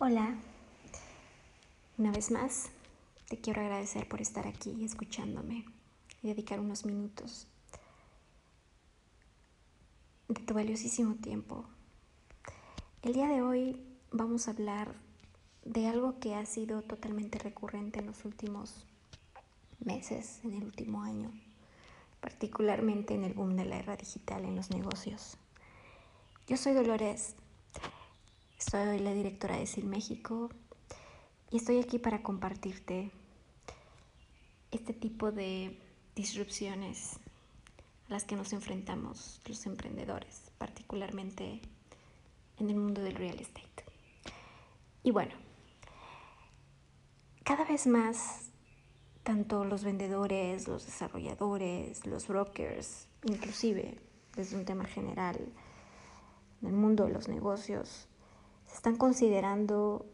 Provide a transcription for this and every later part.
Hola, una vez más te quiero agradecer por estar aquí escuchándome y dedicar unos minutos de tu valiosísimo tiempo. El día de hoy vamos a hablar de algo que ha sido totalmente recurrente en los últimos meses, en el último año, particularmente en el boom de la era digital en los negocios. Yo soy Dolores soy la directora de SIL México y estoy aquí para compartirte este tipo de disrupciones a las que nos enfrentamos los emprendedores, particularmente en el mundo del real estate. Y bueno, cada vez más, tanto los vendedores, los desarrolladores, los brokers, inclusive desde un tema general, en el mundo de los negocios, están considerando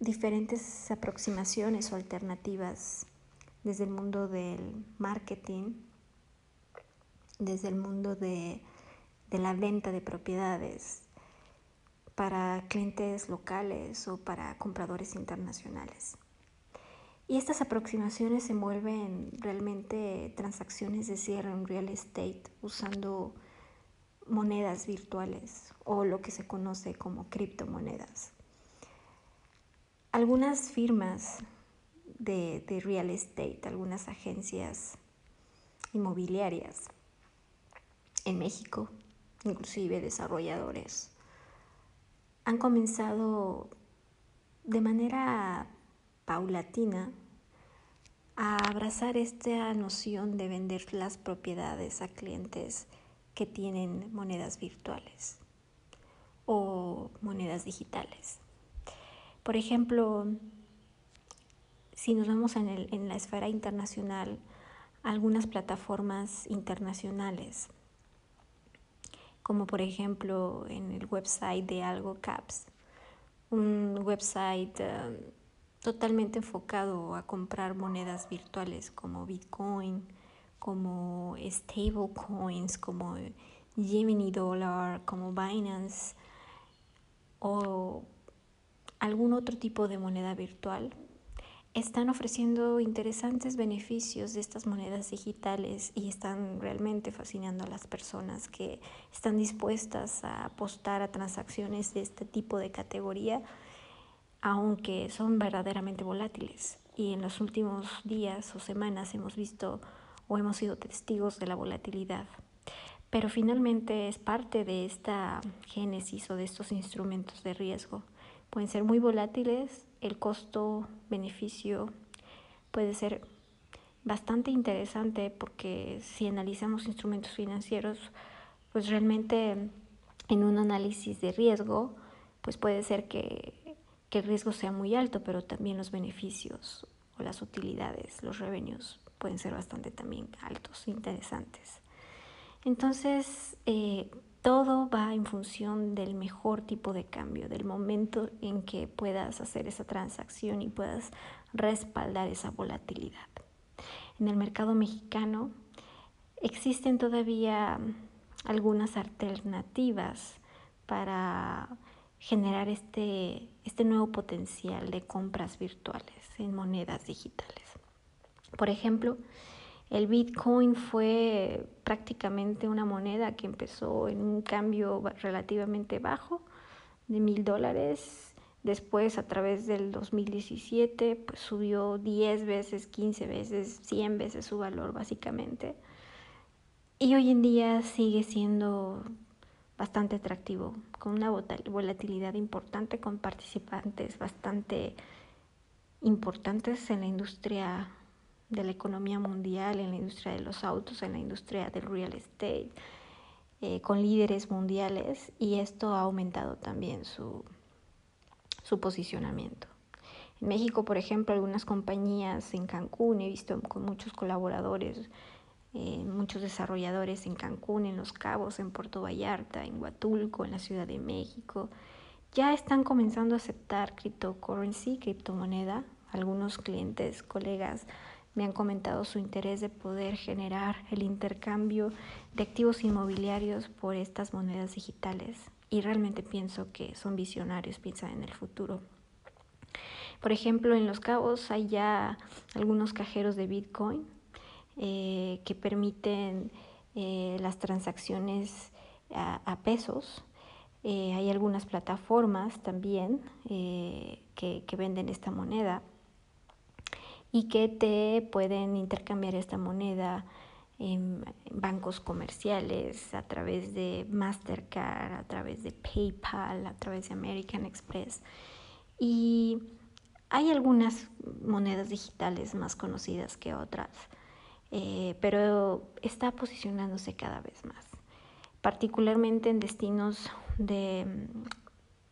diferentes aproximaciones o alternativas desde el mundo del marketing, desde el mundo de, de, la venta de propiedades para clientes locales o para compradores internacionales. Y estas aproximaciones se mueven realmente transacciones de cierre en real estate usando monedas virtuales o lo que se conoce como criptomonedas. Algunas firmas de, de, real estate, algunas agencias inmobiliarias en México, inclusive desarrolladores, han comenzado de manera paulatina a abrazar esta noción de vender las propiedades a clientes que tienen monedas virtuales o monedas digitales. Por ejemplo, si nos vamos en, el, en la esfera internacional, algunas plataformas internacionales, como por ejemplo en el website de Algo Caps, un website um, totalmente enfocado a comprar monedas virtuales como Bitcoin, como stablecoins, como Gemini Dollar, como Binance o algún otro tipo de moneda virtual, están ofreciendo interesantes beneficios de estas monedas digitales y están realmente fascinando a las personas que están dispuestas a apostar a transacciones de este tipo de categoría, aunque son verdaderamente volátiles. Y en los últimos días o semanas hemos visto o hemos sido testigos de la volatilidad. Pero finalmente es parte de esta génesis o de estos instrumentos de riesgo. Pueden ser muy volátiles, el costo-beneficio puede ser bastante interesante porque si analizamos instrumentos financieros, pues realmente en un análisis de riesgo, pues puede ser que, que el riesgo sea muy alto, pero también los beneficios o las utilidades, los revenues pueden ser bastante también altos, interesantes. Entonces, eh, todo va en función del mejor tipo de cambio, del momento en que puedas hacer esa transacción y puedas respaldar esa volatilidad. En el mercado mexicano existen todavía algunas alternativas para generar este, este nuevo potencial de compras virtuales en monedas digitales. Por ejemplo, el Bitcoin fue prácticamente una moneda que empezó en un cambio relativamente bajo de mil dólares. Después, a través del 2017, pues subió 10 veces, 15 veces, 100 veces su valor básicamente. Y hoy en día sigue siendo bastante atractivo, con una volatilidad importante, con participantes bastante importantes en la industria de la economía mundial, en la industria de los autos, en la industria del real estate, eh, con líderes mundiales y esto ha aumentado también su, su posicionamiento. En México, por ejemplo, algunas compañías en Cancún, he visto con muchos colaboradores, eh, muchos desarrolladores en Cancún, en Los Cabos, en Puerto Vallarta, en Huatulco, en la Ciudad de México, ya están comenzando a aceptar cryptocurrency, criptomoneda. Algunos clientes, colegas me han comentado su interés de poder generar el intercambio de activos inmobiliarios por estas monedas digitales. y realmente pienso que son visionarios, piensan en el futuro. Por ejemplo, en Los Cabos hay ya algunos cajeros de Bitcoin eh, que permiten eh, las transacciones a, pesos. Eh, hay algunas plataformas también que, que venden esta moneda y que te pueden intercambiar esta moneda en bancos comerciales, a través de Mastercard, a través de PayPal, a través de American Express. Y hay algunas monedas digitales más conocidas que otras, eh, pero está posicionándose cada vez más, particularmente en destinos de,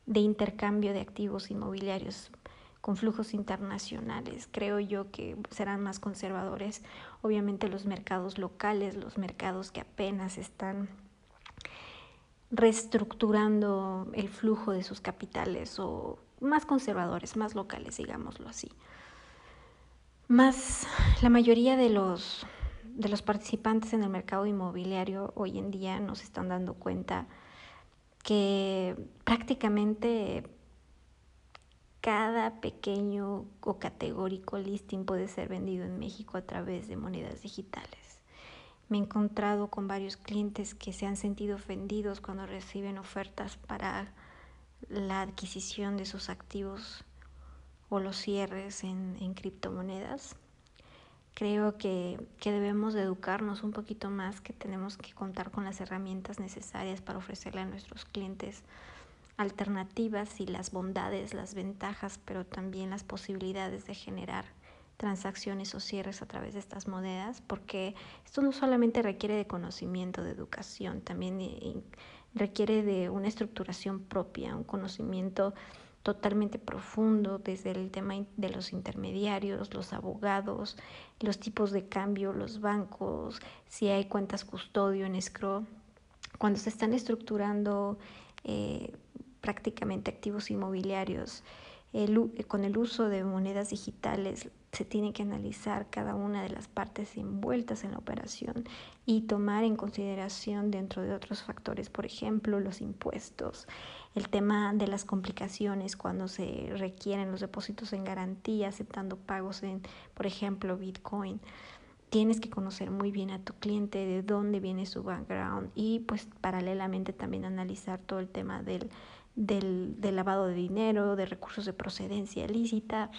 de intercambio de activos inmobiliarios con flujos internacionales. Creo yo que serán más conservadores, obviamente los mercados locales, los mercados que apenas están reestructurando el flujo de sus capitales o más conservadores, más locales, digámoslo así. Más la mayoría de los de los participantes en el mercado inmobiliario hoy en día nos están dando cuenta que prácticamente cada pequeño o categórico listing puede ser vendido en México a través de monedas digitales. Me he encontrado con varios clientes que se han sentido ofendidos cuando reciben ofertas para la adquisición de sus activos o los cierres en, en criptomonedas. Creo que, que debemos de educarnos un poquito más, que tenemos que contar con las herramientas necesarias para ofrecerle a nuestros clientes alternativas y las bondades, las ventajas, pero también las posibilidades de generar transacciones o cierres a través de estas monedas, porque esto no solamente requiere de conocimiento, de educación, también requiere de una estructuración propia, un conocimiento totalmente profundo desde el tema de los intermediarios, los abogados, los tipos de cambio, los bancos, si hay cuentas custodio en escrow. Cuando se están estructurando eh, prácticamente activos inmobiliarios. Eh, con el uso de monedas digitales se tiene que analizar cada una de las partes envueltas en la operación y tomar en consideración dentro de otros factores, por ejemplo, los impuestos, el tema de las complicaciones cuando se requieren los depósitos en garantía, aceptando pagos en, por ejemplo, Bitcoin. Tienes que conocer muy bien a tu cliente, de dónde viene su background y pues paralelamente también analizar todo el tema del del, lavado de dinero, de recursos de procedencia ilícita.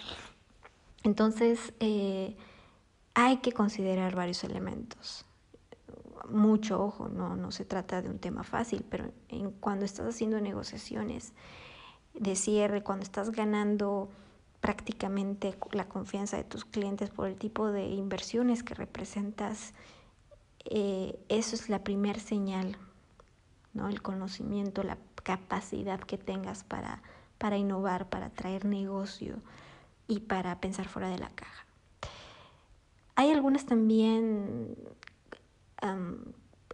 Entonces, eh, hay que considerar varios elementos. Mucho ojo, no, no se trata de un tema fácil, pero en, cuando estás haciendo negociaciones de cierre, cuando estás ganando prácticamente la confianza de tus clientes por el tipo de inversiones que representas, eh, eso es la primer señal, ¿no? El conocimiento, la capacidad que tengas para, para innovar, para traer negocio y para pensar fuera de la caja. Hay algunas también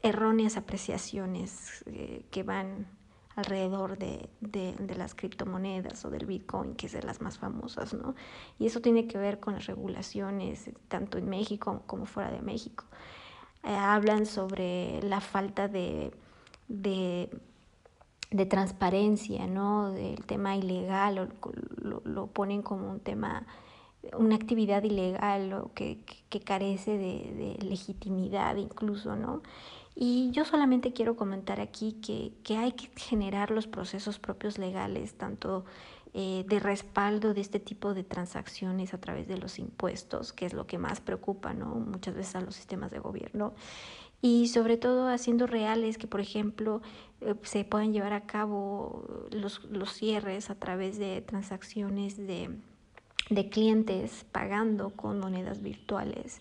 erróneas apreciaciones eh, que van alrededor de, de, las criptomonedas o del Bitcoin, que es de las más famosas, ¿no? Y eso tiene que ver con las regulaciones, tanto en México como fuera de México. Eh, hablan sobre la falta de, de de transparencia, ¿no? Del tema ilegal, lo, lo, ponen como un tema, una actividad ilegal o que, que, carece de, de, legitimidad incluso, ¿no? Y yo solamente quiero comentar aquí que, que hay que generar los procesos propios legales, tanto eh, de respaldo de este tipo de transacciones a través de los impuestos, que es lo que más preocupa, ¿no? Muchas veces a los sistemas de gobierno y sobre todo haciendo reales que, por ejemplo, eh, se puedan llevar a cabo los, los cierres a través de transacciones de, de clientes pagando con monedas virtuales,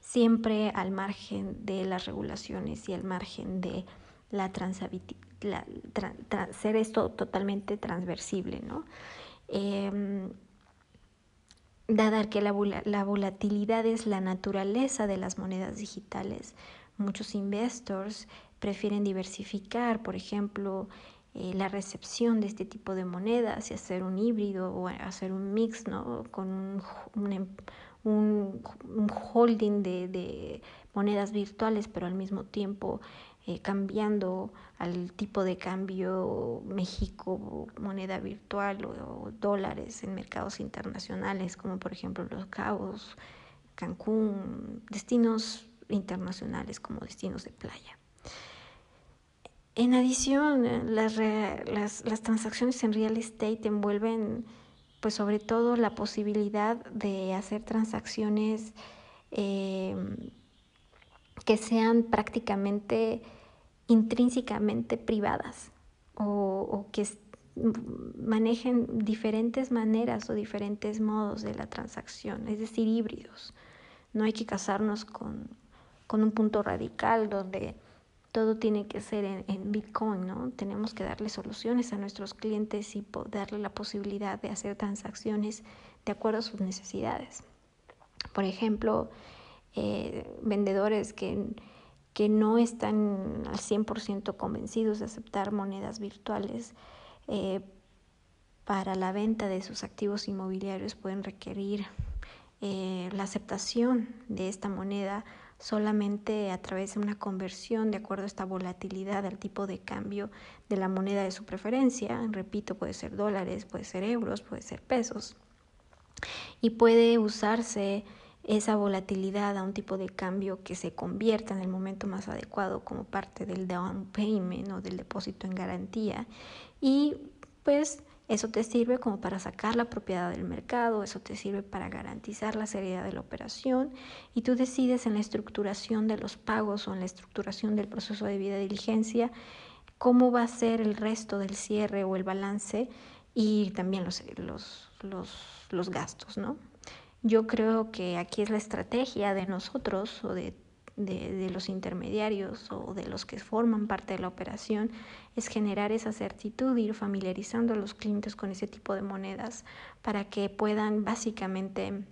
siempre al margen de las regulaciones y al margen de la, la ser esto totalmente transversible, ¿no? Eh, dada que la, la volatilidad es la naturaleza de las monedas digitales, Muchos investors prefieren diversificar, por ejemplo, eh, la recepción de este tipo de monedas y hacer un híbrido o hacer un mix ¿no? con un, em, un, un holding de, monedas virtuales, pero al mismo tiempo eh, cambiando al tipo de cambio México, moneda virtual o, dólares en mercados internacionales, como por ejemplo Los Cabos, Cancún, destinos internacionales como destinos de playa. En adición, las, las, las transacciones en real estate envuelven pues sobre todo la posibilidad de hacer transacciones eh, que sean prácticamente intrínsecamente privadas o, que manejen diferentes maneras o diferentes modos de la transacción, es decir, híbridos. No hay que casarnos con, con un punto radical donde todo tiene que ser en, Bitcoin, ¿no? Tenemos que darle soluciones a nuestros clientes y darle la posibilidad de hacer transacciones de acuerdo a sus necesidades. Por ejemplo, eh, vendedores que, que no están al 100% convencidos de aceptar monedas virtuales eh, para la venta de sus activos inmobiliarios pueden requerir eh, la aceptación de esta moneda solamente a través de una conversión de acuerdo a esta volatilidad del tipo de cambio de la moneda de su preferencia. Repito, puede ser dólares, puede ser euros, puede ser pesos. Y puede usarse esa volatilidad a un tipo de cambio que se convierta en el momento más adecuado como parte del down payment o del depósito en garantía. Y pues eso te sirve como para sacar la propiedad del mercado, eso te sirve para garantizar la seriedad de la operación y tú decides en la estructuración de los pagos o en la estructuración del proceso de vida diligencia cómo va a ser el resto del cierre o el balance y también los, los, los, los gastos, ¿no? Yo creo que aquí es la estrategia de nosotros o de de, los intermediarios o de los que forman parte de la operación es generar esa certitud, ir familiarizando a los clientes con ese tipo de monedas para que puedan básicamente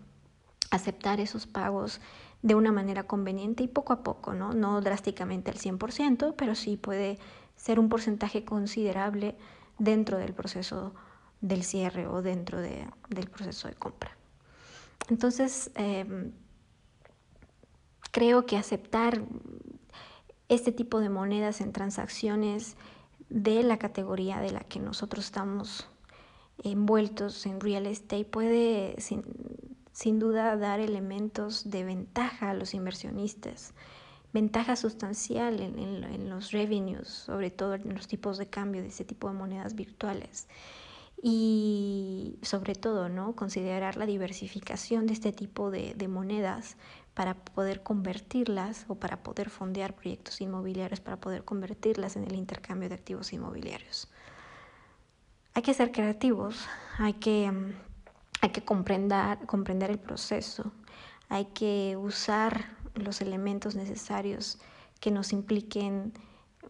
aceptar esos pagos de una manera conveniente y poco a poco, ¿no? No drásticamente al 100%, pero sí puede ser un porcentaje considerable dentro del proceso del cierre o dentro del proceso de compra. Entonces, em, creo que aceptar este tipo de monedas en transacciones de la categoría de la que nosotros estamos envueltos en real estate puede sin, duda dar elementos de ventaja a los inversionistas, ventaja sustancial en, en, los revenues, sobre todo en los tipos de cambio de ese tipo de monedas virtuales. Y sobre todo, ¿no? Considerar la diversificación de este tipo de, de monedas para poder convertirlas o para poder fondear proyectos inmobiliarios, para poder convertirlas en el intercambio de activos inmobiliarios. Hay que ser creativos, hay que, mm, hay que comprender, comprender el proceso, hay que usar los elementos necesarios que nos impliquen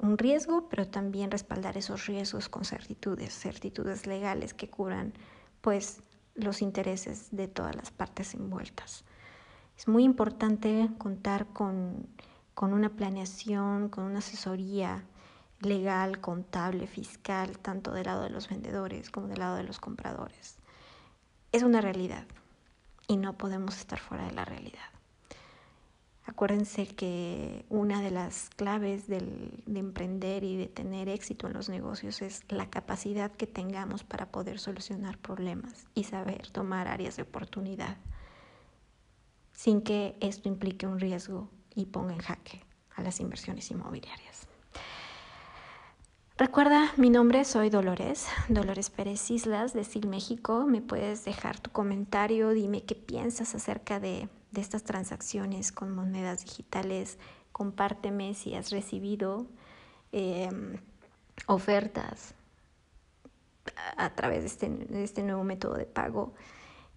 un riesgo, pero también respaldar esos riesgos con certitudes, certitudes legales que cubran pues los intereses de todas las partes envueltas. Es muy importante contar con, una planeación, con una asesoría legal, contable, fiscal, tanto del lado de los vendedores como del lado de los compradores. Es una realidad y no podemos estar fuera de la realidad. Acuérdense que una de las claves de emprender y de tener éxito en los negocios es la capacidad que tengamos para poder solucionar problemas y saber tomar áreas de oportunidad sin que esto implique un riesgo y ponga en jaque a las inversiones inmobiliarias. Recuerda, mi nombre soy Dolores, Dolores Pérez Islas de SIL México. Me puedes dejar tu comentario, dime qué piensas acerca de, estas transacciones con monedas digitales. Compárteme si has recibido em, ofertas a, través de este, de este nuevo método de pago.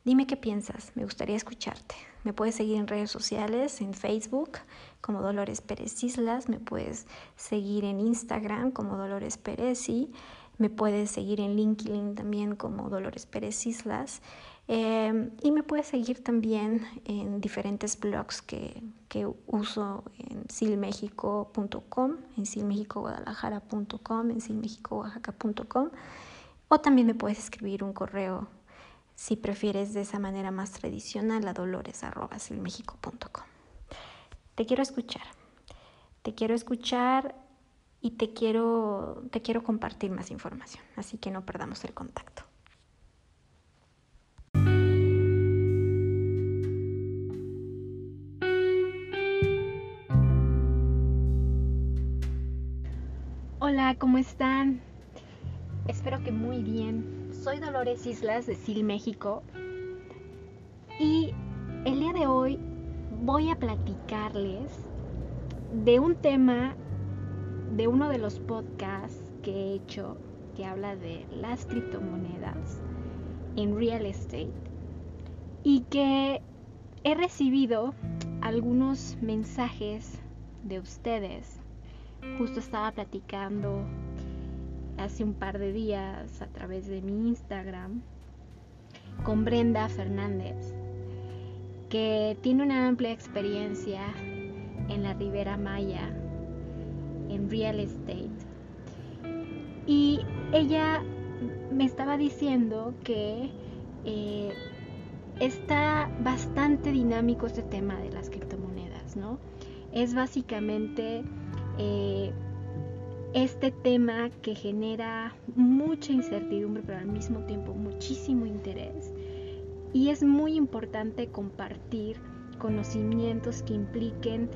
Dime qué piensas, me gustaría escucharte. Me puedes seguir en redes sociales, en Facebook como Dolores Pérez Islas, me puedes seguir en Instagram como Dolores Pérez y me puedes seguir en LinkedIn también como Dolores Pérez Islas. Em, y me puedes seguir también en diferentes blogs que, que uso en silmexico.com, en silmexicoguadalajara.com, en silmexicoaxaca.com o también me puedes escribir un correo si prefieres de esa manera más tradicional a dolores.silmexico.com. Te quiero escuchar. Te quiero escuchar y te quiero, te quiero compartir más información, así que no perdamos el contacto. Hola, ¿cómo están? Espero que muy bien. Soy Dolores Islas de SIL México y el día de hoy voy a platicarles de un tema de uno de los podcasts que he hecho que habla de las criptomonedas en real estate y que he recibido algunos mensajes de ustedes. Justo estaba platicando hace un par de días a través de mi Instagram con Brenda Fernández, que tiene una amplia experiencia en la Ribera Maya en real estate. Y ella me estaba diciendo que eh, está bastante dinámico este tema de las criptomonedas, ¿no? Es básicamente eh, este tema que genera mucha incertidumbre, pero al mismo tiempo muchísimo interés. Y es muy importante compartir conocimientos que impliquen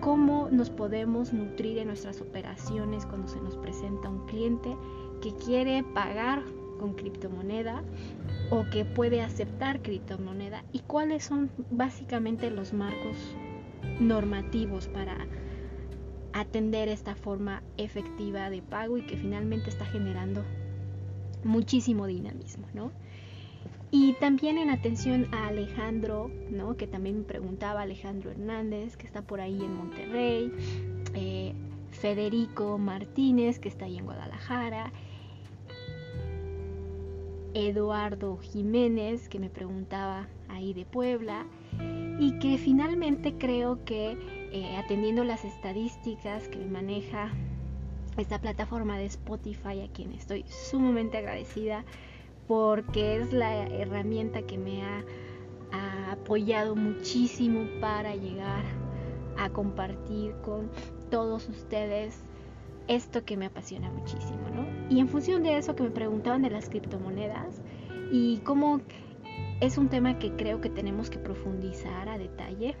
cómo nos podemos nutrir en nuestras operaciones cuando se nos presenta un cliente que quiere pagar con criptomoneda o que puede aceptar criptomoneda y cuáles son básicamente los marcos normativos para atender esta forma efectiva de pago y que finalmente está generando muchísimo dinamismo, ¿no? Y también en atención a Alejandro, ¿no? que también me preguntaba Alejandro Hernández, que está por ahí en Monterrey, eh, Federico Martínez, que está ahí en Guadalajara, Eduardo Jiménez, que me preguntaba ahí de Puebla, y que finalmente creo que eh, atendiendo las estadísticas que maneja esta plataforma de Spotify, a quien estoy sumamente agradecida, porque es la herramienta que me ha, apoyado muchísimo para llegar a compartir con todos ustedes esto que me apasiona muchísimo, ¿no? Y en función de eso que me preguntaban de las criptomonedas y cómo es un tema que creo que tenemos que profundizar a detalle,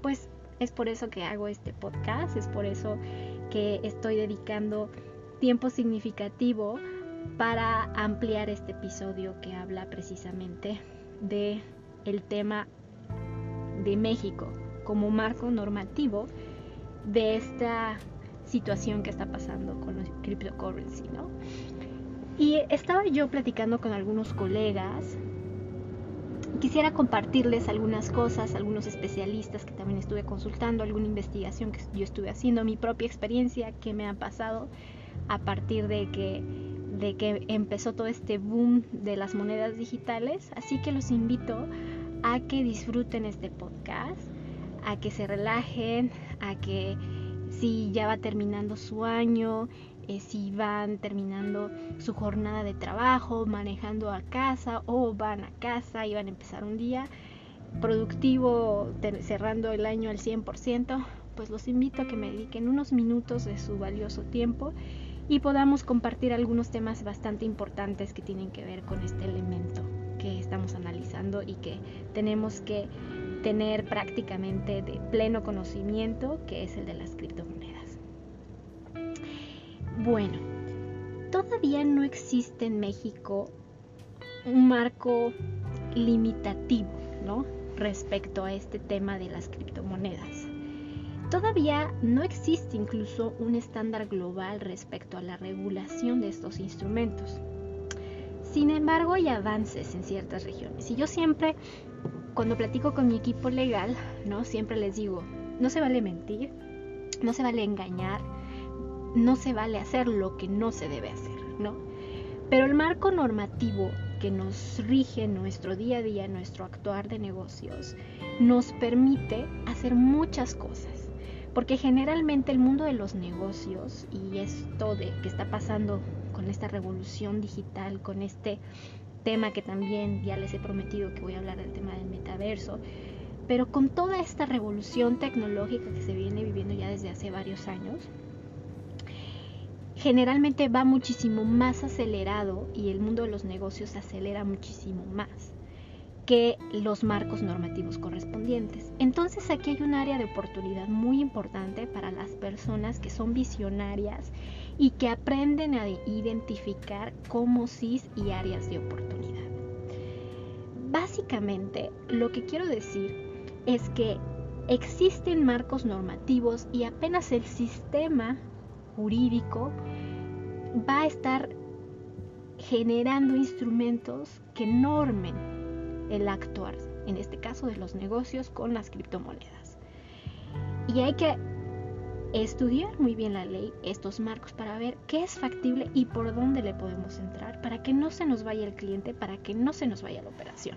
pues es por eso que hago este podcast, es por eso que estoy dedicando tiempo significativo para ampliar este episodio que habla precisamente de el tema de México como marco normativo de esta situación que está pasando con los cryptocurrency, ¿no? Y estaba yo platicando con algunos colegas. Quisiera compartirles algunas cosas, algunos especialistas que también estuve consultando, alguna investigación que yo estuve haciendo, mi propia experiencia que me ha pasado a partir de que de que empezó todo este boom de las monedas digitales. Así que los invito a que disfruten este podcast, a que se relajen, a que si ya va terminando su año, eh, si van terminando su jornada de trabajo, manejando a casa o van a casa y van a empezar un día productivo, cerrando el año al 100%, pues los invito a que me dediquen unos minutos de su valioso tiempo y podamos compartir algunos temas bastante importantes que tienen que ver con este elemento que estamos analizando y que tenemos que tener prácticamente de pleno conocimiento, que es el de las criptomonedas. Bueno, todavía no existe en México un marco limitativo, ¿no? Respecto a este tema de las criptomonedas. Todavía no existe incluso un estándar global respecto a la regulación de estos instrumentos. Sin embargo, hay avances en ciertas regiones. Y yo siempre, cuando platico con mi equipo legal, ¿no? Siempre les digo, no se vale mentir, no se vale engañar, no se vale hacer lo que no se debe hacer, ¿no? Pero el marco normativo que nos rige nuestro día a día, nuestro actuar de negocios, nos permite hacer muchas cosas porque generalmente el mundo de los negocios y esto de que está pasando con esta revolución digital, con este tema que también ya les he prometido que voy a hablar del tema del metaverso, pero con toda esta revolución tecnológica que se viene viviendo ya desde hace varios años, generalmente va muchísimo más acelerado y el mundo de los negocios acelera muchísimo más que los marcos normativos correspondientes. Entonces aquí hay un área de oportunidad muy importante para las personas que son visionarias y que aprenden a identificar cómo sí y áreas de oportunidad. Básicamente, lo que quiero decir es que existen marcos normativos y apenas el sistema jurídico va a estar generando instrumentos que normen el actuar, en este caso de los negocios con las criptomonedas. Y hay que estudiar muy bien la ley, estos marcos, para ver qué es factible y por dónde le podemos entrar, para que no se nos vaya el cliente, para que no se nos vaya la operación.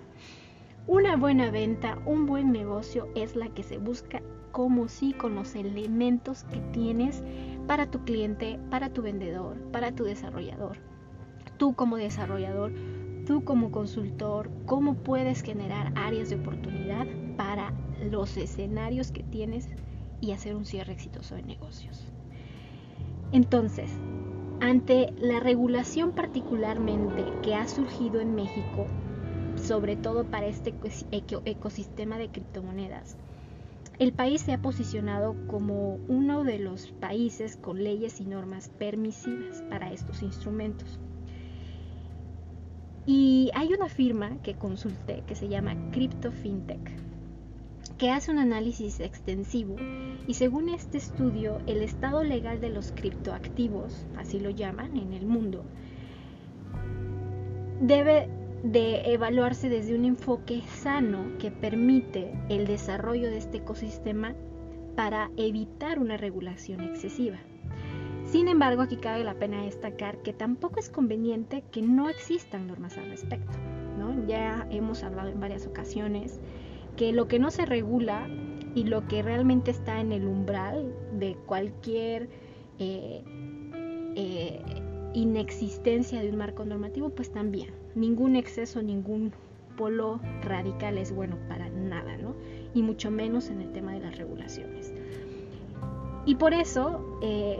Una buena venta, un buen negocio es la que se busca como sí con los elementos que tienes para tu cliente, para tu vendedor, para tu desarrollador. Tú como desarrollador tú como consultor, cómo puedes generar áreas de oportunidad para los escenarios que tienes y hacer un cierre exitoso de negocios. Entonces, ante la regulación particularmente que ha surgido en México, sobre todo para este ecosistema de criptomonedas, el país se ha posicionado como uno de los países con leyes y normas permisivas para estos instrumentos. Y hay una firma que consulté que se llama Crypto Fintech, que hace un análisis extensivo y según este estudio, el estado legal de los criptoactivos, así lo llaman en el mundo, debe de evaluarse desde un enfoque sano que permite el desarrollo de este ecosistema para evitar una regulación excesiva. Sin embargo, aquí cabe la pena destacar que tampoco es conveniente que no existan normas al respecto. Ya hemos hablado en varias ocasiones que lo que no se regula y lo que realmente está en el umbral de cualquier eh, eh, inexistencia de un marco normativo, pues también. Ningún exceso, ningún polo radical es bueno para nada, ¿no? Y mucho menos en el tema de las regulaciones. Y por eso eh,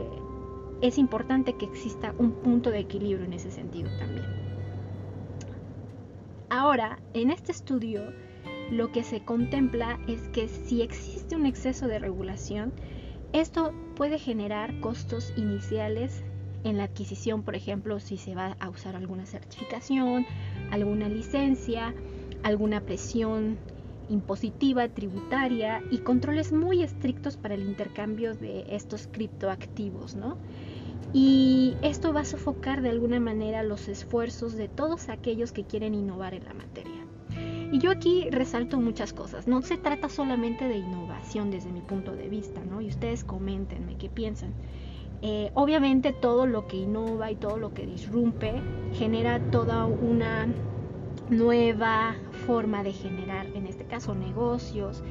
es importante que exista un punto de equilibrio en ese sentido también. Ahora, en este estudio, lo que se contempla es que si existe un exceso de regulación, esto puede generar costos iniciales en la adquisición, por ejemplo, si se va a usar alguna certificación, alguna licencia, alguna presión impositiva, tributaria y controles muy estrictos para el intercambio de estos criptoactivos, ¿no? Y esto va a sofocar de alguna manera los esfuerzos de todos aquellos que quieren innovar en la materia. Y yo aquí resalto muchas cosas. No se trata solamente de innovación desde mi punto de vista, ¿no? Y ustedes coméntenme qué piensan. Eh, obviamente todo lo que innova y todo lo que disrumpe genera toda una nueva forma de generar, en este caso, negocios,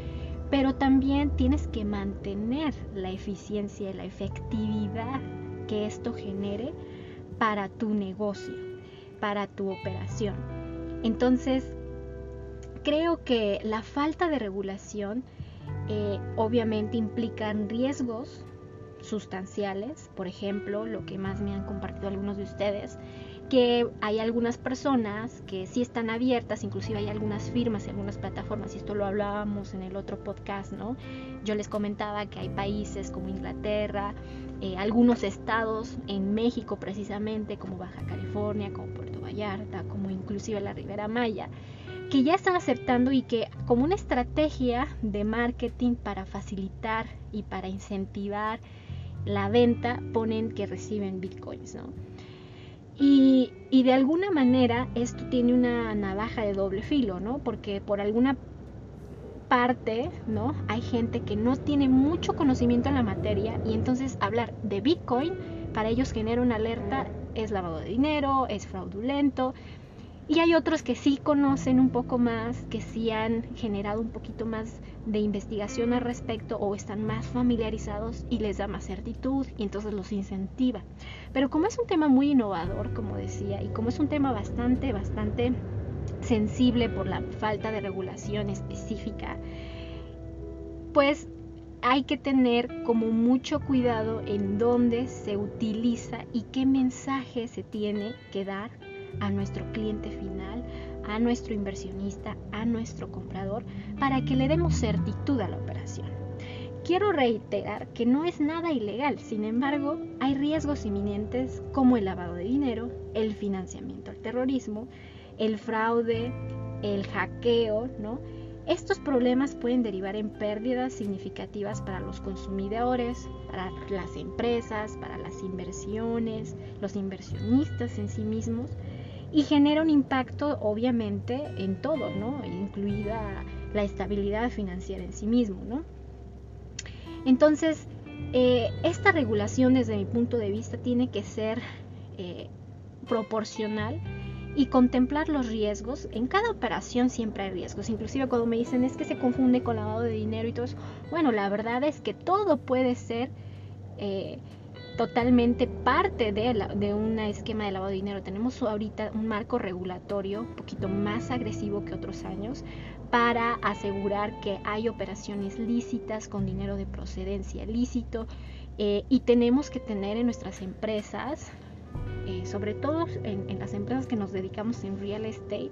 pero también tienes que mantener la eficiencia y la efectividad que esto genere para tu negocio, para tu operación. Entonces, creo que la falta de regulación eh, obviamente implica riesgos sustanciales, por ejemplo, lo que más me han compartido algunos de ustedes, que hay algunas personas que sí están abiertas, inclusive hay algunas firmas y algunas plataformas, y esto lo hablábamos en el otro podcast, ¿no? Yo les comentaba que hay países como Inglaterra, eh, algunos estados en México precisamente, como Baja California, como Puerto Vallarta, como inclusive la Ribera Maya, que ya están aceptando y que como una estrategia de marketing para facilitar y para incentivar la venta ponen que reciben bitcoins, ¿no? Y, de alguna manera esto tiene una navaja de doble filo, ¿no? Porque por alguna parte, ¿no? Hay gente que no tiene mucho conocimiento en la materia y entonces hablar de Bitcoin para ellos genera una alerta, es lavado de dinero, es fraudulento, y hay otros que sí conocen un poco más, que sí han generado un poquito más de investigación al respecto o están más familiarizados y les da más certitud y entonces los incentiva. Pero como es un tema muy innovador, como decía, y como es un tema bastante, bastante sensible por la falta de regulación específica, pues hay que tener como mucho cuidado en dónde se utiliza y qué mensaje se tiene que dar a nuestro cliente final, a nuestro inversionista, a nuestro comprador, para que le demos certitud a la operación. Quiero reiterar que no es nada ilegal, sin embargo, hay riesgos inminentes como el lavado de dinero, el financiamiento al terrorismo, el fraude, el hackeo, ¿no? Estos problemas pueden derivar en pérdidas significativas para los consumidores, para las empresas, para las inversiones, los inversionistas en sí mismos y genera un impacto obviamente en todo, ¿no? incluida la estabilidad financiera en sí mismo. ¿no? Entonces, eh, esta regulación desde mi punto de vista tiene que ser eh, proporcional y contemplar los riesgos. En cada operación siempre hay riesgos. Inclusive cuando me dicen es que se confunde con lavado de dinero y todo eso. Bueno, la verdad es que todo puede ser eh, totalmente parte de, de un esquema de lavado de dinero. Tenemos ahorita un marco regulatorio un poquito más agresivo que otros años para asegurar que hay operaciones lícitas con dinero de procedencia lícito eh, y tenemos que tener en nuestras empresas, eh, sobre todo en las empresas que nos dedicamos en real estate,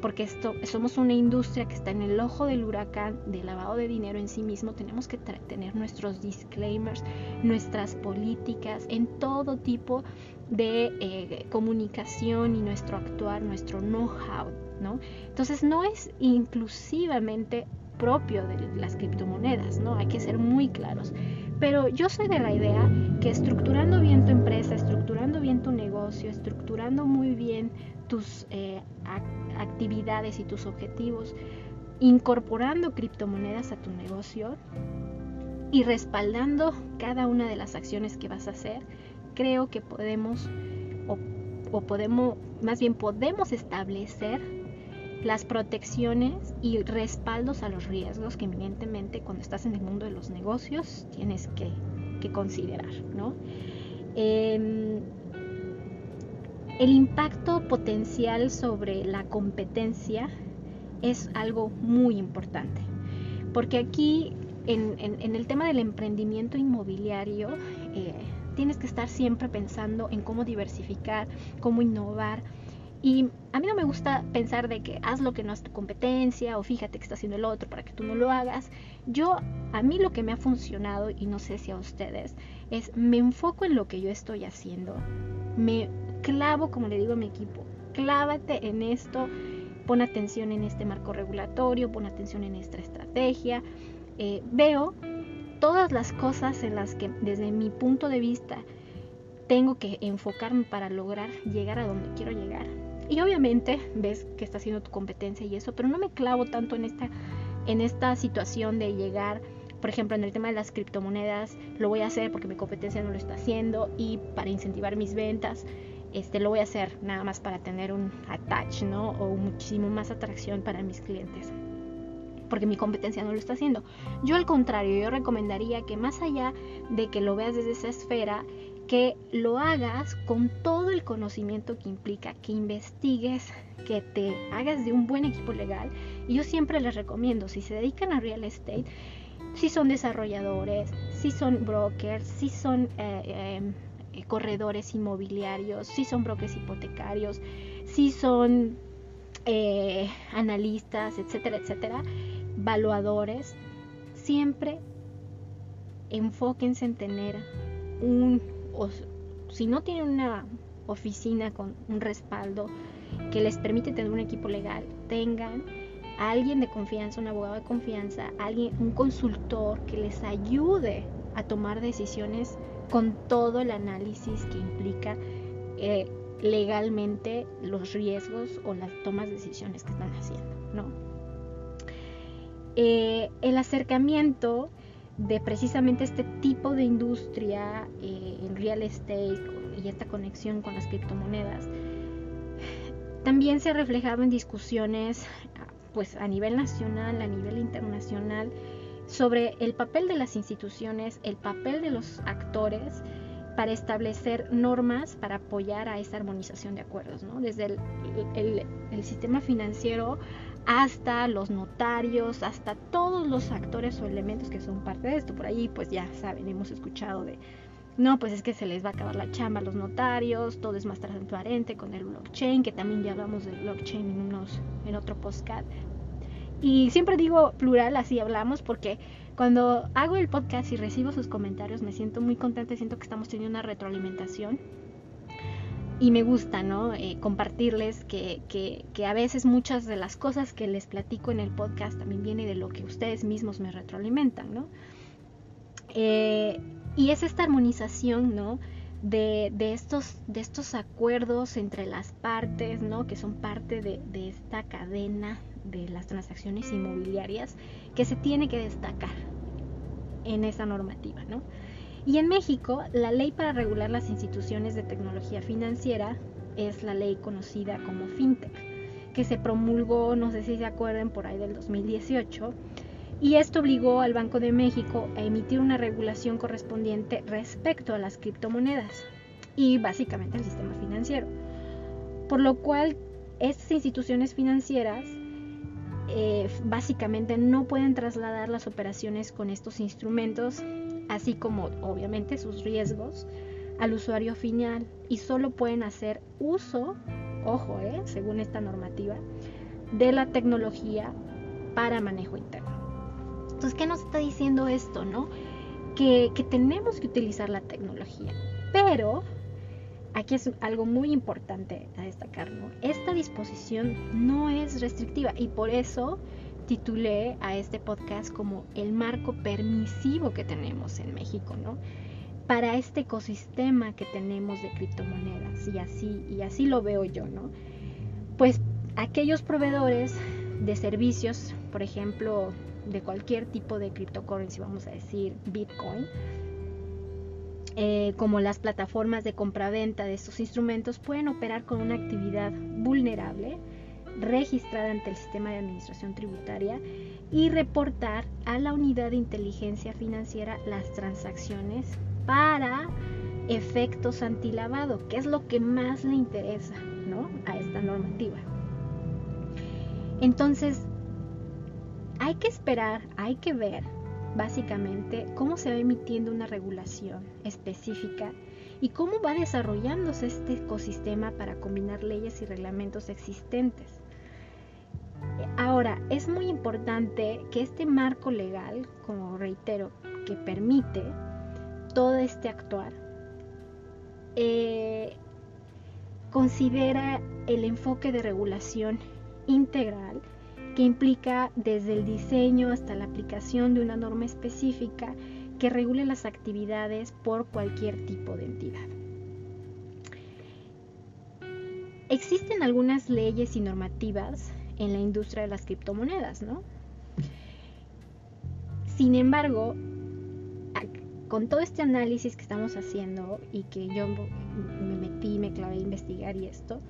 porque esto, somos una industria que está en el ojo del huracán de lavado de dinero en sí mismo, tenemos que tener nuestros disclaimers, nuestras políticas en todo tipo de eh, comunicación y nuestro actuar, nuestro know-how, ¿no? Entonces no es inclusivamente propio de las criptomonedas, ¿no? Hay que ser muy claros. Pero yo soy de la idea que estructurando bien tu empresa, estructurando bien tu negocio, estructurando muy bien tus eh, actividades y tus objetivos, incorporando criptomonedas a tu negocio y respaldando cada una de las acciones que vas a hacer, creo que podemos o, podemos, más bien podemos establecer las protecciones y respaldos a los riesgos que evidentemente cuando estás en el mundo de los negocios tienes que, considerar. ¿no? Em, el impacto potencial sobre la competencia es algo muy importante, porque aquí en, el tema del emprendimiento inmobiliario eh, tienes que estar siempre pensando en cómo diversificar, cómo innovar, y a mí no me gusta pensar de que haz lo que no es tu competencia o fíjate que está haciendo el otro para que tú no lo hagas. Yo, a mí lo que me ha funcionado, y no sé si a ustedes, es me enfoco en lo que yo estoy haciendo. Me clavo, como le digo a mi equipo, clávate en esto, pon atención en este marco regulatorio, pon atención en esta estrategia. Eh, veo todas las cosas en las que desde mi punto de vista tengo que enfocarme para lograr llegar a donde quiero llegar y obviamente ves que está haciendo tu competencia y eso, pero no me clavo tanto en esta, en esta situación de llegar, por ejemplo, en el tema de las criptomonedas, lo voy a hacer porque mi competencia no lo está haciendo y para incentivar mis ventas, este, lo voy a hacer nada más para tener un attach, ¿no? O muchísimo más atracción para mis clientes porque mi competencia no lo está haciendo. Yo al contrario, yo recomendaría que más allá de que lo veas desde esa esfera, que lo hagas con todo el conocimiento que implica, que investigues, que te hagas de un buen equipo legal. Y yo siempre les recomiendo, si se dedican a real estate, si son desarrolladores, si son brokers, si son eh, eh, corredores inmobiliarios, si son brokers hipotecarios, si son eh, analistas, etcétera, etcétera, valuadores, siempre enfóquense en tener un o si no tienen una oficina con un respaldo que les permite tener un equipo legal, tengan a alguien de confianza, un abogado de confianza, alguien, un consultor que les ayude a tomar decisiones con todo el análisis que implica eh, legalmente los riesgos o las tomas de decisiones que están haciendo. Eh, el acercamiento de precisamente este tipo de industria eh, en real estate y esta conexión con las criptomonedas también se ha reflejado en discusiones pues a nivel nacional, a nivel internacional sobre el papel de las instituciones, el papel de los actores para establecer normas para apoyar a esta armonización de acuerdos, ¿no? desde el, sistema financiero hasta los notarios, hasta todos los actores o elementos que son parte de esto. Por ahí, pues ya saben, hemos escuchado de, no, pues es que se les va a acabar la chamba a los notarios, todo es más transparente con el blockchain, que también ya hablamos del blockchain en, unos, en otro podcast. Y siempre digo plural, así hablamos, porque cuando hago el podcast y recibo sus comentarios me siento muy contenta, siento que estamos teniendo una retroalimentación y me gusta, ¿no? Eh, compartirles que, que, que, a veces muchas de las cosas que les platico en el podcast también viene de lo que ustedes mismos me retroalimentan, ¿no? Eh, y es esta armonización, ¿no? De, de, estos, de estos acuerdos entre las partes, ¿no? Que son parte de, de esta cadena de las transacciones inmobiliarias que se tiene que destacar en esa normativa, ¿no? Y en México, la ley para regular las instituciones de tecnología financiera es la ley conocida como FinTech, que se promulgó, no sé si se acuerdan, por ahí del 2018, y esto obligó al Banco de México a emitir una regulación correspondiente respecto a las criptomonedas y básicamente al sistema financiero. Por lo cual, estas instituciones financieras eh, básicamente no pueden trasladar las operaciones con estos instrumentos así como obviamente sus riesgos al usuario final y solo pueden hacer uso, ojo, eh, según esta normativa, de la tecnología para manejo interno. Entonces, ¿qué nos está diciendo esto, no? Que, que tenemos que utilizar la tecnología, pero aquí es algo muy importante a destacar, ¿no? Esta disposición no es restrictiva y por eso titulé a este podcast como el marco permisivo que tenemos en México, ¿no? Para este ecosistema que tenemos de criptomonedas y así y así lo veo yo, ¿no? Pues aquellos proveedores de servicios, por ejemplo, de cualquier tipo de cryptocurrency, vamos a decir Bitcoin, eh, como las plataformas de compraventa de estos instrumentos pueden operar con una actividad vulnerable registrada ante el sistema de administración tributaria y reportar a la unidad de inteligencia financiera las transacciones para efectos antilavado, que es lo que más le interesa ¿no? a esta normativa. Entonces, hay que esperar, hay que ver básicamente cómo se va emitiendo una regulación específica y cómo va desarrollándose este ecosistema para combinar leyes y reglamentos existentes. Ahora, es muy importante que este marco legal, como reitero, que permite todo este actuar, eh, considera el enfoque de regulación integral que implica desde el diseño hasta la aplicación de una norma específica que regule las actividades por cualquier tipo de entidad. Existen algunas leyes y normativas en la industria de las criptomonedas, ¿no? Sin embargo, con todo este análisis que estamos haciendo y que yo me metí, me clavé a investigar y esto,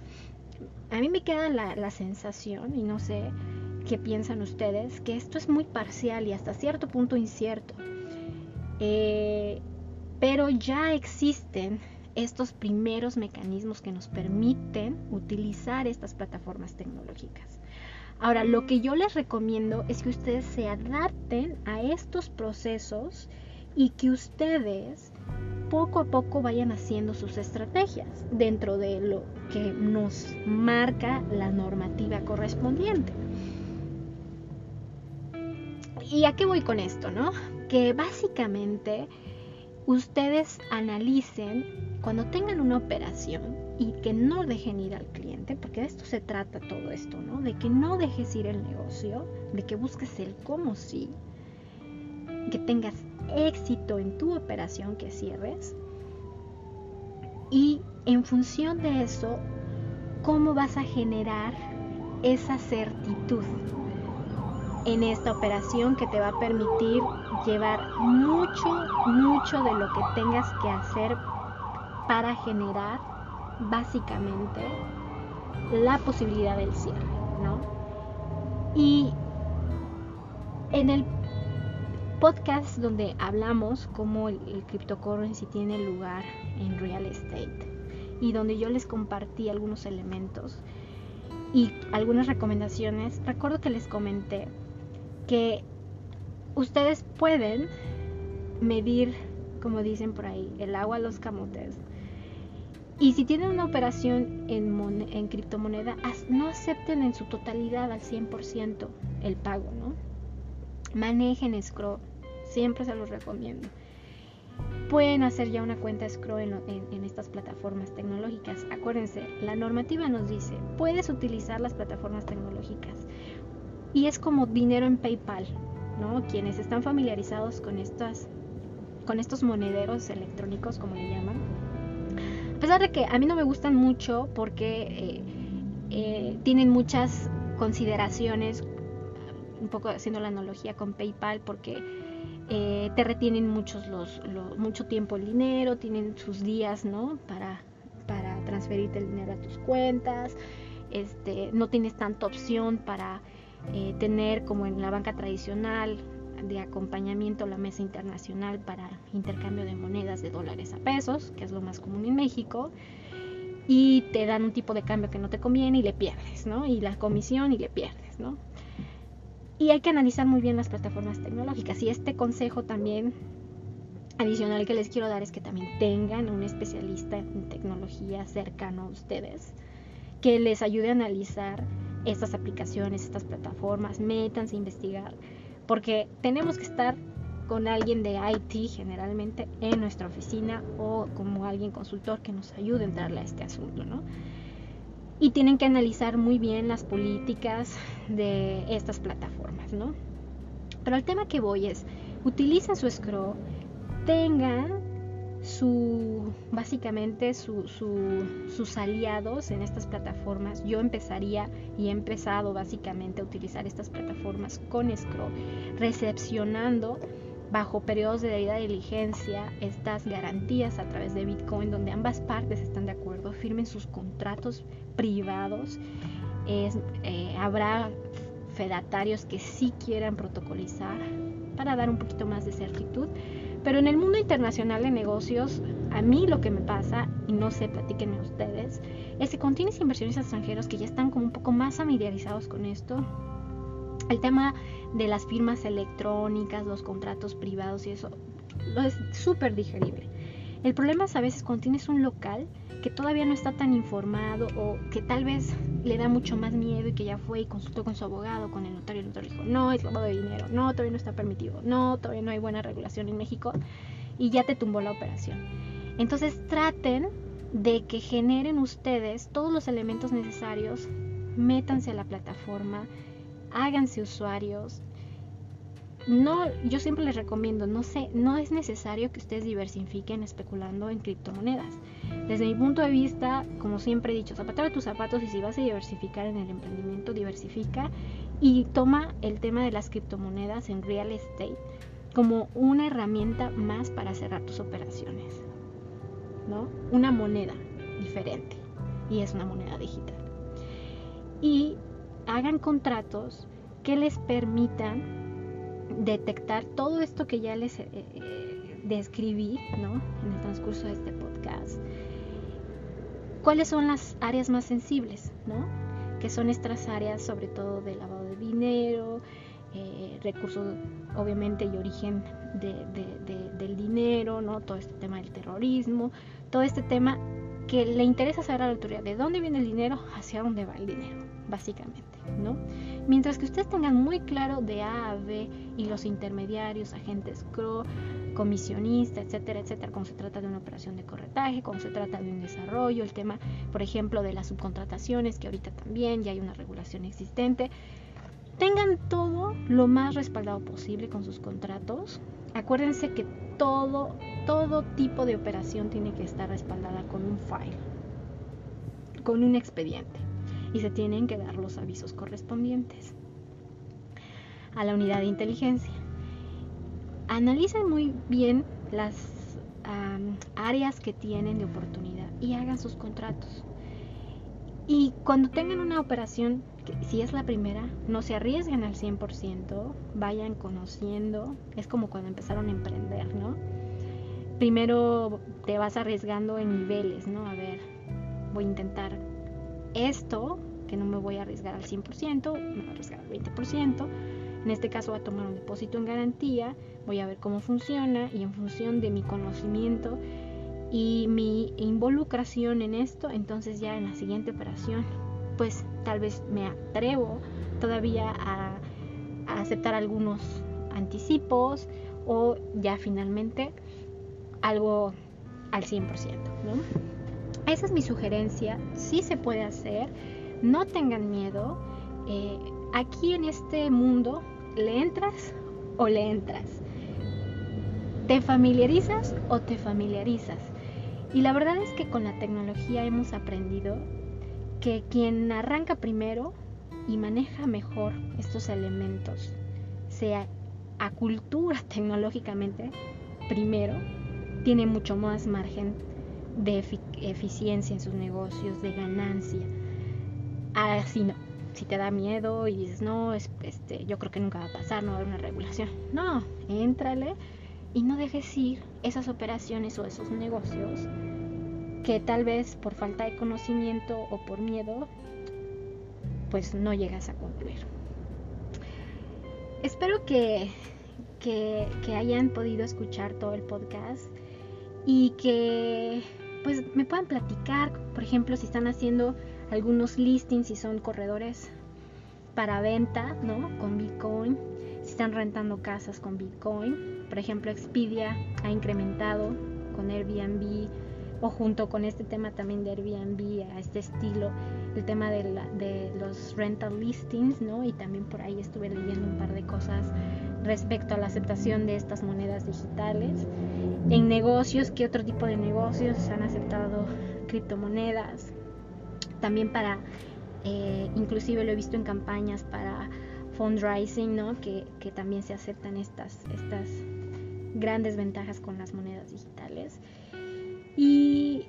a mí me queda la, sensación, y no sé qué piensan ustedes, que esto es muy parcial y hasta cierto punto incierto. Eh, pero ya existen estos primeros mecanismos que nos permiten utilizar estas plataformas tecnológicas. Ahora, lo que yo les recomiendo es que ustedes se adapten a estos procesos y que ustedes poco a poco vayan haciendo sus estrategias dentro de lo que nos marca la normativa correspondiente. ¿Y a qué voy con esto, no? Que básicamente ustedes analicen cuando tengan una operación y que no dejen ir al cliente, porque de esto se trata todo esto, ¿no? De que no dejes ir el negocio, de que busques el cómo sí, que tengas éxito en tu operación que cierres y en función de eso, cómo vas a generar esa certitud en esta operación que te va a permitir llevar mucho, mucho de lo que tengas que hacer para generar básicamente la posibilidad del cierre, ¿no? Y en el podcast donde hablamos cómo el, el cryptocurrency tiene lugar en real estate y donde yo les compartí algunos elementos, y algunas recomendaciones. Recuerdo que les comenté que ustedes pueden medir, como dicen por ahí, el agua a los camotes. Y si tienen una operación en, en criptomoneda, no acepten en su totalidad al 100% el pago, ¿no? Manejen Scroll, siempre se los recomiendo. Pueden hacer ya una cuenta Scroll en, en, estas plataformas tecnológicas. Acuérdense, la normativa nos dice, puedes utilizar las plataformas tecnológicas. Y es como dinero en PayPal, ¿no? Quienes están familiarizados con estas con estos monederos electrónicos, como le llaman. A pesar de que a mí no me gustan mucho porque eh, eh, tienen muchas consideraciones, un poco haciendo la analogía con PayPal, porque eh, te retienen muchos los, mucho tiempo el dinero, tienen sus días, ¿no? Para, transferirte el dinero a tus cuentas, este, no tienes tanta opción para tener como en la banca tradicional de acompañamiento la mesa internacional para intercambio de monedas de dólares a pesos, que es lo más común en México, y te dan un tipo de cambio que no te conviene y le pierdes, ¿no? Y la comisión y le pierdes, ¿no? Y hay que analizar muy bien las plataformas tecnológicas. Y este consejo también adicional que les quiero dar es que también tengan un especialista en tecnología cercano a ustedes que les ayude a analizar estas aplicaciones, estas plataformas, métanse a investigar porque tenemos que estar con alguien de IT generalmente en nuestra oficina o como alguien consultor que nos ayude a entrarle a este asunto, ¿no? Y tienen que analizar muy bien las políticas de estas plataformas, ¿no? Pero el tema que voy es, utilicen su scroll, tengan su básicamente sus aliados en estas plataformas. Yo empezaría y he empezado básicamente a utilizar estas plataformas con Scroll, recepcionando bajo periodos de debida diligencia estas garantías a través de Bitcoin donde ambas partes están de acuerdo, firmen sus contratos privados. Eh, habrá fedatarios que sí quieran protocolizar para dar un poquito más de certitud pero en el mundo internacional de negocios, a mí lo que me pasa, y no sé, platíquenme ustedes, es que con tienes inversionistas extranjeros que ya están como un poco más familiarizados con esto, el tema de las firmas electrónicas, los contratos privados y eso, lo es súper digerible. El problema es a veces cuando tienes un local que todavía no está tan informado o que tal vez le da mucho más miedo y que ya fue y consultó con su abogado, con el notario, el notario dijo, no, es lavado de dinero, no, todavía no está permitido, no, todavía no hay buena regulación en México y ya te tumbó la operación. Entonces traten de que generen ustedes todos los elementos necesarios, métanse a la plataforma, háganse usuarios, no, yo siempre les recomiendo, no sé, no es necesario que ustedes diversifiquen especulando en criptomonedas. Desde mi punto de vista, como siempre he dicho, zapatero tus zapatos y si vas a diversificar en el emprendimiento, diversifica y toma el tema de las criptomonedas en real estate como una herramienta más para cerrar tus operaciones. ¿No? Una moneda diferente y es una moneda digital. Y hagan contratos que les permitan detectar todo esto que ya les eh, eh, describí ¿no? en el transcurso de este podcast. ¿Cuáles son las áreas más sensibles? ¿no? Que son estas áreas sobre todo de lavado de dinero, eh, recursos obviamente y origen del dinero, ¿no? todo este tema del terrorismo, todo este tema que le interesa saber a la autoridad de dónde viene el dinero, hacia dónde va el dinero, básicamente, ¿no? Mientras que ustedes tengan muy claro de A a B y los intermediarios, agentes CRO, comisionista, etcétera, etcétera, como se trata de una operación de corretaje, como se trata de un desarrollo, el tema, por ejemplo, de las subcontrataciones, que ahorita también ya hay una regulación existente. Tengan todo lo más respaldado posible con sus contratos. Acuérdense que todo, todo tipo de operación tiene que estar respaldada con un file, con un expediente y se tienen que dar los avisos correspondientes a la unidad de inteligencia. Analicen muy bien las áreas que tienen de oportunidad y hagan sus contratos. Y cuando tengan una operación, si es la primera, no se arriesguen al 100%, vayan conociendo, es como cuando empezaron a emprender, ¿no? Primero te vas arriesgando en niveles, ¿no? A ver, voy a intentar esto que no me voy a arriesgar al 100%, me voy a arriesgar al 20%. En este caso voy a tomar un depósito en garantía, voy a ver cómo funciona y en función de mi conocimiento y mi involucración en esto, entonces ya en la siguiente operación, pues tal vez me atrevo todavía a, aceptar algunos anticipos o ya finalmente algo al 100%. ¿no? Esa es mi sugerencia, sí se puede hacer, no tengan miedo. Eh, aquí en este mundo le entras o le entras. ¿Te familiarizas o te familiarizas? Y la verdad es que con la tecnología hemos aprendido que quien arranca primero y maneja mejor estos elementos, sea a cultura tecnológicamente primero, tiene mucho más margen de eficiencia en sus negocios, de ganancia. Así no. Si te da miedo y dices, no, este, yo creo que nunca va a pasar, no va a haber una regulación. No, éntrale y no dejes ir esas operaciones o esos negocios que tal vez por falta de conocimiento o por miedo, pues no llegas a concluir. Espero que, que hayan podido escuchar todo el podcast y que pues me puedan platicar, por ejemplo, si están haciendo algunos listings, si son corredores para venta, ¿no? Con Bitcoin, si están rentando casas con Bitcoin, por ejemplo, Expedia ha incrementado con Airbnb o junto con este tema también de Airbnb a este estilo, el tema de, los rental listings, ¿no? Y también por ahí estuve leyendo un par de cosas respecto a la aceptación de estas monedas digitales. En negocios, ¿qué otro tipo de negocios han aceptado criptomonedas? También para, eh, inclusive lo he visto en campañas para fundraising, ¿no? Que, que también se aceptan estas, estas grandes ventajas con las monedas digitales. Y,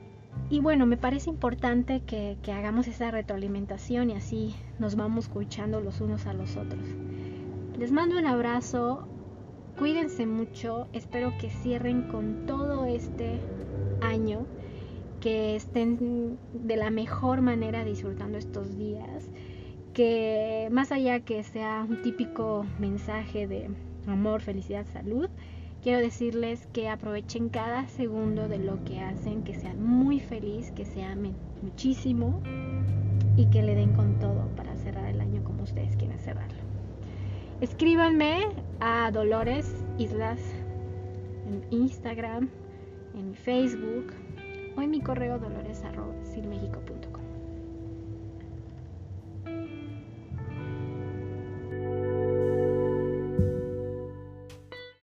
bueno, me parece importante que, que, hagamos esa retroalimentación y así nos vamos escuchando los unos a los otros. Les mando un abrazo, cuídense mucho, espero que cierren con todo este año, que estén de la mejor manera disfrutando estos días, que más allá que sea un típico mensaje de amor, felicidad, salud, Quiero decirles que aprovechen cada segundo de lo que hacen, que sean muy feliz, que se amen muchísimo y que le den con todo para cerrar el año como ustedes quieren cerrarlo. Escríbanme a Dolores Islas en Instagram, en Facebook o en mi correo dolores.silmexico.com. thank you